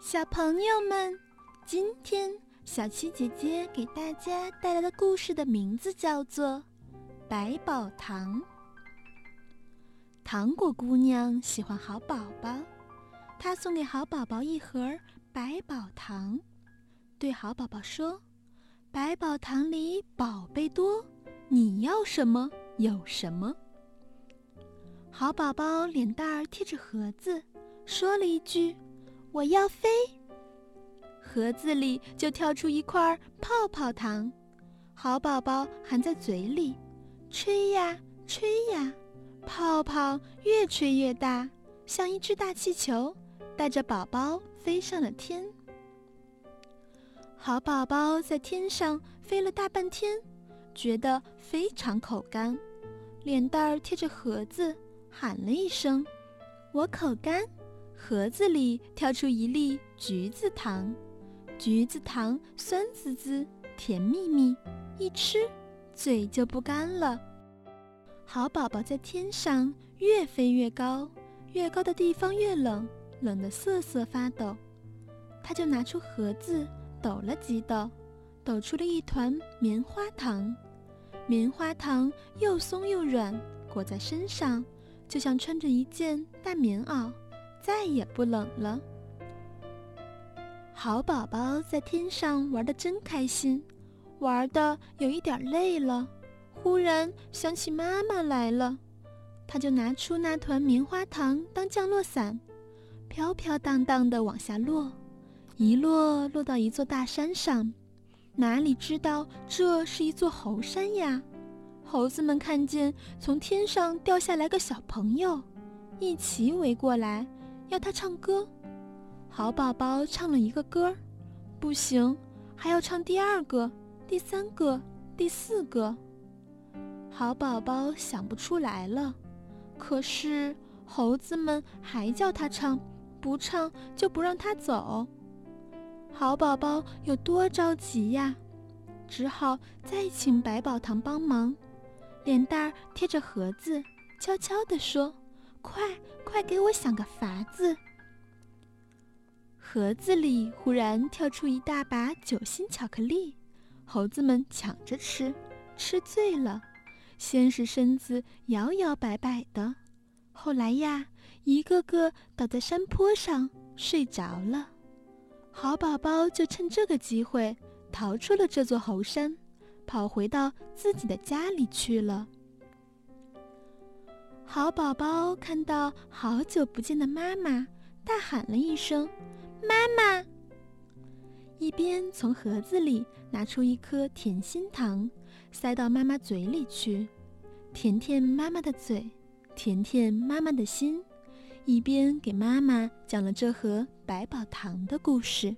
小朋友们，今天小七姐姐给大家带来的故事的名字叫做《百宝糖》。糖果姑娘喜欢好宝宝，她送给好宝宝一盒百宝糖，对好宝宝说：“百宝糖里宝贝多，你要什么有什么。”好宝宝脸蛋儿贴着盒子，说了一句。我要飞，盒子里就跳出一块泡泡糖，好宝宝含在嘴里，吹呀吹呀，泡泡越吹越大，像一只大气球，带着宝宝飞上了天。好宝宝在天上飞了大半天，觉得非常口干，脸蛋儿贴着盒子，喊了一声：“我口干。”盒子里跳出一粒橘子糖，橘子糖酸滋滋、甜蜜蜜，一吃嘴就不干了。好宝宝在天上越飞越高，越高的地方越冷，冷得瑟瑟发抖。他就拿出盒子抖了几抖，抖出了一团棉花糖。棉花糖又松又软，裹在身上就像穿着一件大棉袄。再也不冷了。好宝宝在天上玩的真开心，玩的有一点累了，忽然想起妈妈来了，他就拿出那团棉花糖当降落伞，飘飘荡荡的往下落，一落落到一座大山上，哪里知道这是一座猴山呀？猴子们看见从天上掉下来个小朋友，一齐围过来。要他唱歌，好宝宝唱了一个歌，不行，还要唱第二个、第三个、第四个。好宝宝想不出来了，可是猴子们还叫他唱，不唱就不让他走。好宝宝有多着急呀，只好再请百宝堂帮忙，脸蛋儿贴着盒子，悄悄地说。快快给我想个法子！盒子里忽然跳出一大把酒心巧克力，猴子们抢着吃，吃醉了，先是身子摇摇摆摆的，后来呀，一个个倒在山坡上睡着了。好宝宝就趁这个机会逃出了这座猴山，跑回到自己的家里去了。好宝宝看到好久不见的妈妈，大喊了一声：“妈妈！”一边从盒子里拿出一颗甜心糖，塞到妈妈嘴里去，甜甜妈妈的嘴，甜甜妈妈的心，一边给妈妈讲了这盒百宝糖的故事。